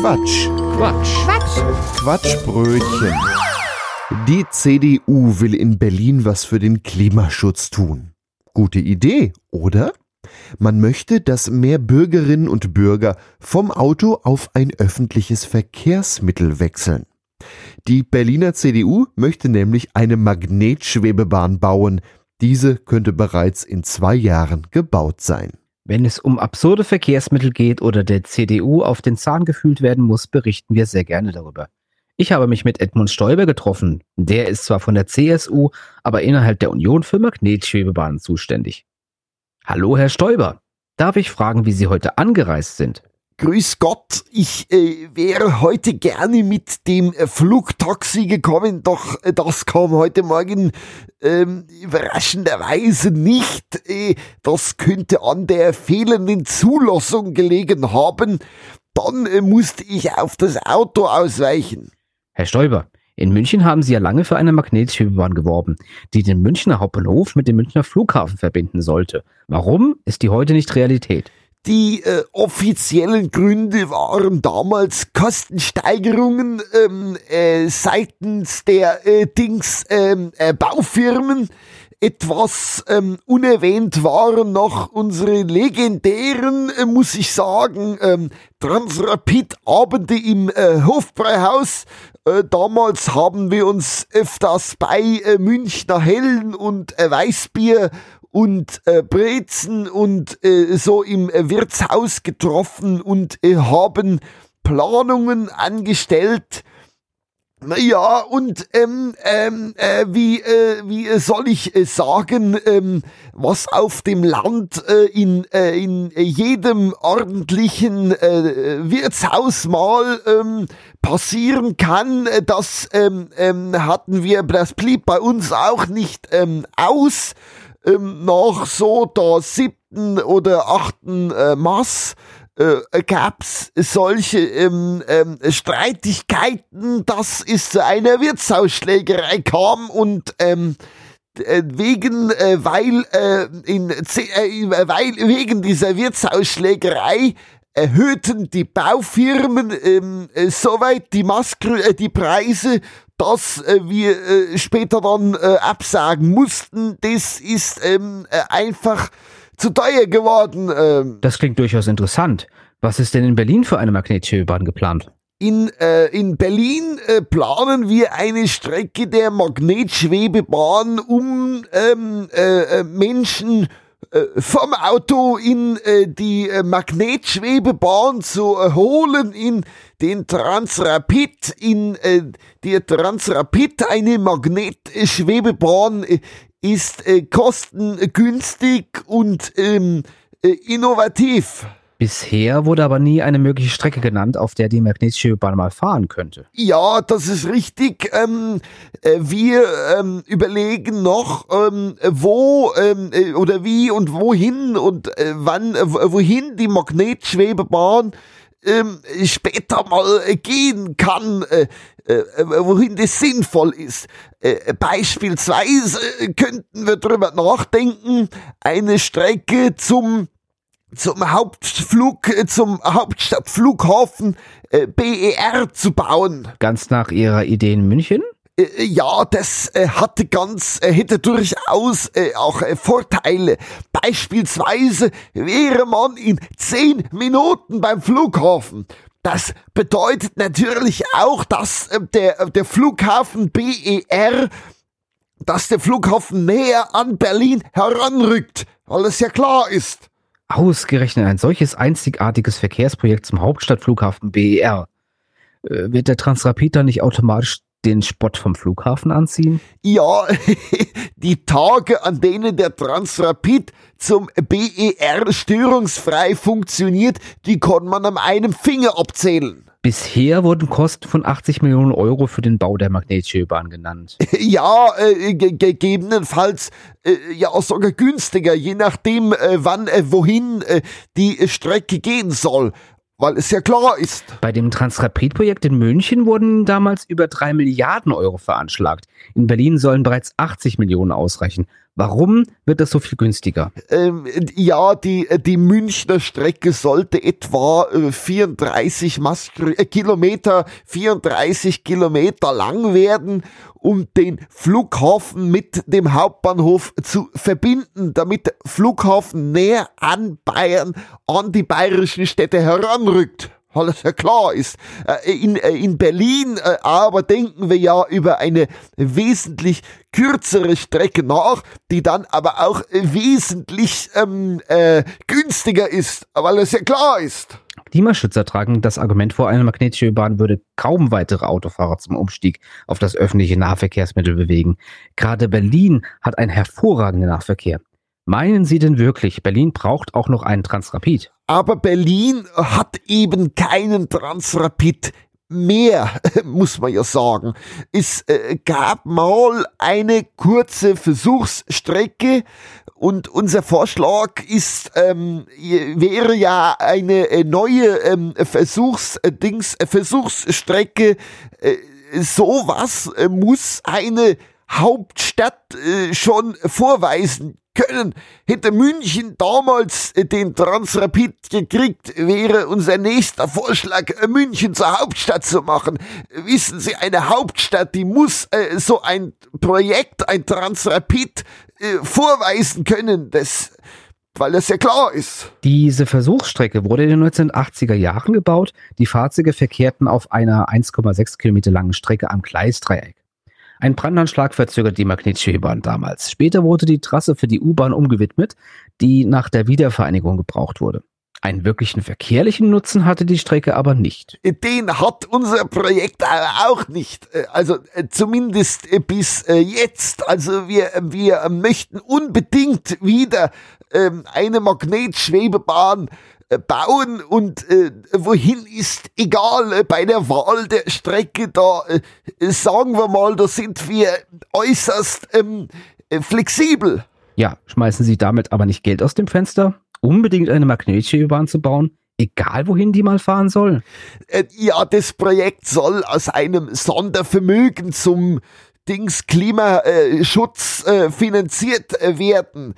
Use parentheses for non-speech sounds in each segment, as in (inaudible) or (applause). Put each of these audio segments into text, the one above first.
Quatsch. Quatsch. Quatsch. Quatschbrötchen. Die CDU will in Berlin was für den Klimaschutz tun. Gute Idee, oder? Man möchte, dass mehr Bürgerinnen und Bürger vom Auto auf ein öffentliches Verkehrsmittel wechseln. Die Berliner CDU möchte nämlich eine Magnetschwebebahn bauen. Diese könnte bereits in zwei Jahren gebaut sein. Wenn es um absurde Verkehrsmittel geht oder der CDU auf den Zahn gefühlt werden muss, berichten wir sehr gerne darüber. Ich habe mich mit Edmund Stoiber getroffen. Der ist zwar von der CSU, aber innerhalb der Union für Magnetschwebebahnen zuständig. Hallo, Herr Stoiber. Darf ich fragen, wie Sie heute angereist sind? Grüß Gott, ich äh, wäre heute gerne mit dem äh, Flugtaxi gekommen, doch äh, das kam heute Morgen ähm, überraschenderweise nicht. Äh, das könnte an der fehlenden Zulassung gelegen haben. Dann äh, musste ich auf das Auto ausweichen. Herr Stoiber, in München haben Sie ja lange für eine Magnetschwebebahn geworben, die den Münchner Hauptbahnhof mit dem Münchner Flughafen verbinden sollte. Warum ist die heute nicht Realität? Die äh, offiziellen Gründe waren damals Kostensteigerungen ähm, äh, seitens der äh, Dings ähm, äh, Baufirmen. Etwas ähm, unerwähnt waren noch unsere legendären, äh, muss ich sagen, ähm, Transrapid-Abende im äh, Hofbräuhaus. Äh, damals haben wir uns öfters bei äh, Münchner Hellen und äh, Weißbier und äh, Brezen und äh, so im äh, Wirtshaus getroffen und äh, haben Planungen angestellt. Ja, und ähm, ähm, äh, wie, äh, wie soll ich äh, sagen, ähm, was auf dem Land äh, in, äh, in jedem ordentlichen äh, Wirtshaus mal ähm, passieren kann, äh, das ähm, ähm, hatten wir, das blieb bei uns auch nicht ähm, aus nach so der siebten oder achten äh, Mass äh, gab's solche ähm, ähm, Streitigkeiten, dass es zu einer Wirtshausschlägerei kam und ähm, äh, wegen äh, weil äh, in äh, weil wegen dieser Wirtshausschlägerei erhöhten die Baufirmen ähm, äh, soweit die Maske äh, die Preise dass äh, wir äh, später dann äh, absagen mussten, das ist ähm, äh, einfach zu teuer geworden. Ähm. Das klingt durchaus interessant. Was ist denn in Berlin für eine Magnetschwebebahn geplant? In, äh, in Berlin äh, planen wir eine Strecke der Magnetschwebebahn, um ähm, äh, äh Menschen vom Auto in äh, die äh, Magnetschwebebahn zu holen, in den Transrapid, in äh, der Transrapid, eine Magnetschwebebahn äh, ist äh, kostengünstig und ähm, äh, innovativ. Bisher wurde aber nie eine mögliche Strecke genannt, auf der die Magnetschwebebahn mal fahren könnte. Ja, das ist richtig. Ähm, äh, wir ähm, überlegen noch, ähm, wo ähm, äh, oder wie und wohin und äh, wann, äh, wohin die Magnetschwebebahn ähm, später mal äh, gehen kann, wohin das sinnvoll ist. Beispielsweise könnten wir darüber nachdenken, eine Strecke zum zum Hauptflug, äh, zum Hauptstadtflughafen äh, BER zu bauen. Ganz nach Ihrer Idee in München? Äh, ja, das äh, hatte ganz, hätte durchaus auch Vorteile. Beispielsweise wäre man in zehn Minuten beim Flughafen. Das bedeutet natürlich auch, dass der, der Flughafen BER, dass der Flughafen näher an Berlin heranrückt, weil es ja klar ist. Ausgerechnet ein solches einzigartiges Verkehrsprojekt zum Hauptstadtflughafen BER. Äh, wird der Transrapid dann nicht automatisch den Spott vom Flughafen anziehen? Ja, (laughs) die Tage, an denen der Transrapid zum BER störungsfrei funktioniert, die kann man an einem Finger abzählen. Bisher wurden Kosten von 80 Millionen Euro für den Bau der Magnetschwebebahn genannt. (laughs) Ja, äh, gegebenenfalls äh, ja sogar günstiger, je nachdem, äh, wann, äh, wohin äh, die Strecke gehen soll. Weil es ja klar ist. Bei dem Transrapid-Projekt in München wurden damals über drei Milliarden Euro veranschlagt. In Berlin sollen bereits 80 Millionen ausreichen. Warum wird das so viel günstiger? Ähm, ja, die, die Münchner Strecke sollte etwa äh, 34 Maskr äh, Kilometer, 34 Kilometer lang werden, um den Flughafen mit dem Hauptbahnhof zu verbinden, damit der Flughafen näher an Bayern, an die bayerischen Städte heranrückt alles ja klar ist. Äh, in, äh, in Berlin äh, aber denken wir ja über eine wesentlich kürzere Strecke nach, die dann aber auch wesentlich ähm, äh, günstiger ist, weil es ja klar ist. Klimaschützer tragen das Argument vor, eine magnetische Bahn würde kaum weitere Autofahrer zum Umstieg auf das öffentliche Nahverkehrsmittel bewegen. Gerade Berlin hat einen hervorragenden Nahverkehr. Meinen Sie denn wirklich, Berlin braucht auch noch einen Transrapid? Aber Berlin hat eben keinen Transrapid mehr, (laughs) muss man ja sagen. Es äh, gab mal eine kurze Versuchsstrecke und unser Vorschlag ist, ähm, wäre ja eine äh, neue ähm, Versuchsdings, äh, Versuchsstrecke. Äh, sowas äh, muss eine Hauptstadt äh, schon vorweisen können. Hätte München damals äh, den Transrapid gekriegt, wäre unser nächster Vorschlag, äh, München zur Hauptstadt zu machen. Wissen Sie, eine Hauptstadt, die muss äh, so ein Projekt, ein Transrapid äh, vorweisen können. Das weil das ja klar ist. Diese Versuchsstrecke wurde in den 1980er Jahren gebaut. Die Fahrzeuge verkehrten auf einer 1,6 Kilometer langen Strecke am Gleisdreieck. Ein Brandanschlag verzögert die magnetische bahn damals. Später wurde die Trasse für die U-Bahn umgewidmet, die nach der Wiedervereinigung gebraucht wurde. Einen wirklichen verkehrlichen Nutzen hatte die Strecke aber nicht. Den hat unser Projekt auch nicht. Also äh, zumindest äh, bis äh, jetzt. Also wir, wir möchten unbedingt wieder ähm, eine Magnetschwebebahn äh, bauen und äh, wohin ist egal äh, bei der Wahl der Strecke da äh, sagen wir mal da sind wir äußerst ähm, äh, flexibel ja schmeißen Sie damit aber nicht Geld aus dem Fenster unbedingt eine magnetische Bahn zu bauen egal wohin die mal fahren soll äh, ja das Projekt soll aus einem Sondervermögen zum Dings Klimaschutz äh, finanziert werden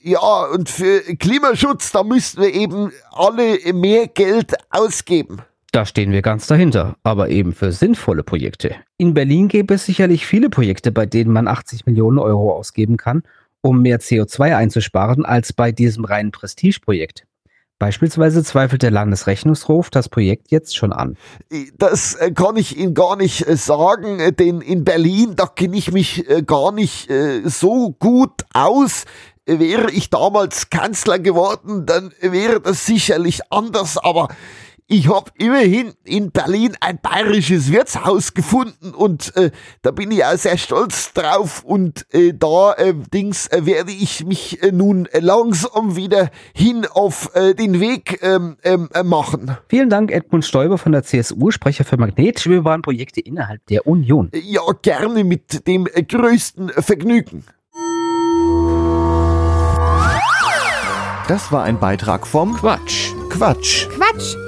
ja, und für Klimaschutz, da müssten wir eben alle mehr Geld ausgeben. Da stehen wir ganz dahinter, aber eben für sinnvolle Projekte. In Berlin gäbe es sicherlich viele Projekte, bei denen man 80 Millionen Euro ausgeben kann, um mehr CO2 einzusparen, als bei diesem reinen Prestigeprojekt. Beispielsweise zweifelt der Landesrechnungshof das Projekt jetzt schon an. Das äh, kann ich Ihnen gar nicht äh, sagen, äh, denn in Berlin, da kenne ich mich gar nicht so gut aus wäre ich damals Kanzler geworden, dann wäre das sicherlich anders, aber ich habe immerhin in Berlin ein bayerisches Wirtshaus gefunden und äh, da bin ich auch sehr stolz drauf und äh, da äh, Dings äh, werde ich mich äh, nun langsam wieder hin auf äh, den Weg ähm, ähm, machen. Vielen Dank Edmund Stoiber von der CSU, Sprecher für Magnetschwebebahnprojekte innerhalb der Union. Ja, gerne mit dem größten Vergnügen. Das war ein Beitrag vom Quatsch. Quatsch. Quatsch.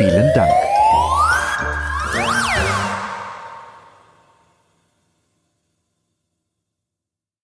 Vielen Dank.